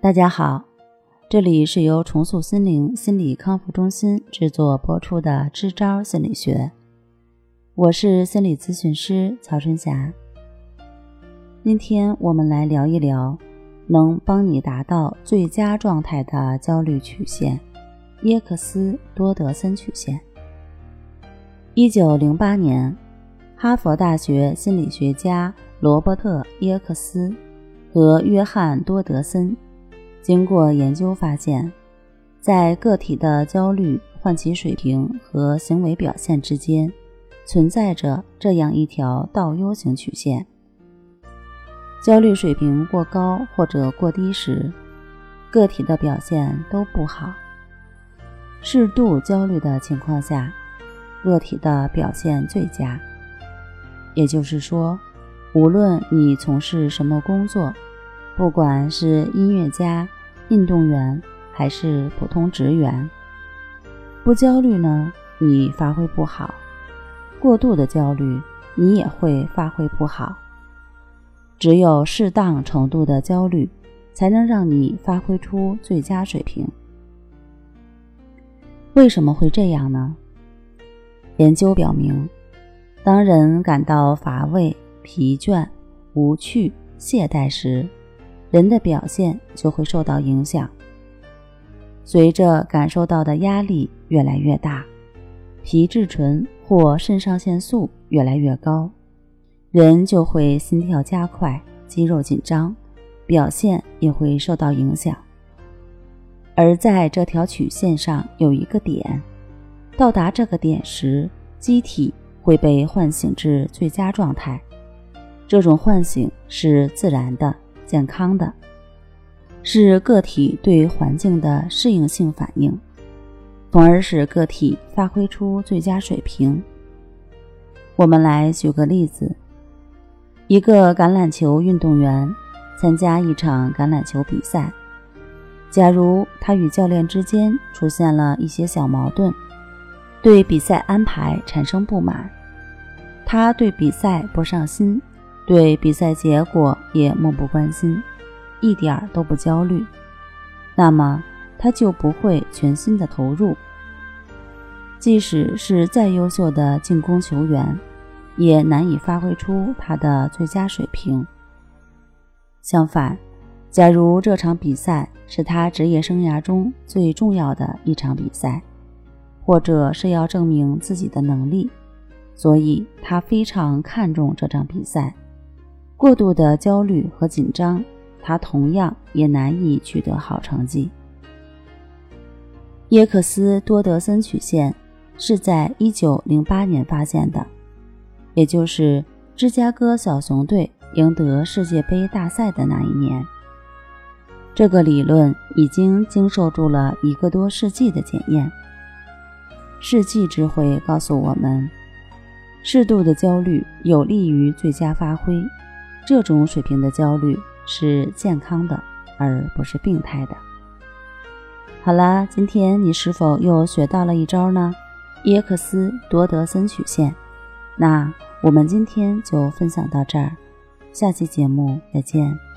大家好，这里是由重塑心灵心理康复中心制作播出的《支招心理学》，我是心理咨询师曹春霞。今天我们来聊一聊能帮你达到最佳状态的焦虑曲线——耶克斯多德森曲线。一九零八年，哈佛大学心理学家罗伯特·耶克斯和约翰·多德森。经过研究发现，在个体的焦虑唤起水平和行为表现之间，存在着这样一条倒 U 型曲线。焦虑水平过高或者过低时，个体的表现都不好；适度焦虑的情况下，个体的表现最佳。也就是说，无论你从事什么工作，不管是音乐家，运动员还是普通职员，不焦虑呢，你发挥不好；过度的焦虑，你也会发挥不好。只有适当程度的焦虑，才能让你发挥出最佳水平。为什么会这样呢？研究表明，当人感到乏味、疲倦、无趣、懈怠时，人的表现就会受到影响。随着感受到的压力越来越大，皮质醇或肾上腺素越来越高，人就会心跳加快、肌肉紧张，表现也会受到影响。而在这条曲线上有一个点，到达这个点时，机体会被唤醒至最佳状态。这种唤醒是自然的。健康的，是个体对环境的适应性反应，从而使个体发挥出最佳水平。我们来举个例子：一个橄榄球运动员参加一场橄榄球比赛，假如他与教练之间出现了一些小矛盾，对比赛安排产生不满，他对比赛不上心。对比赛结果也漠不关心，一点儿都不焦虑，那么他就不会全心的投入。即使是再优秀的进攻球员，也难以发挥出他的最佳水平。相反，假如这场比赛是他职业生涯中最重要的一场比赛，或者是要证明自己的能力，所以他非常看重这场比赛。过度的焦虑和紧张，他同样也难以取得好成绩。耶克斯多德森曲线是在1908年发现的，也就是芝加哥小熊队赢得世界杯大赛的那一年。这个理论已经经受住了一个多世纪的检验。世纪智慧告诉我们，适度的焦虑有利于最佳发挥。这种水平的焦虑是健康的，而不是病态的。好啦，今天你是否又学到了一招呢？耶克斯多德森曲线。那我们今天就分享到这儿，下期节目再见。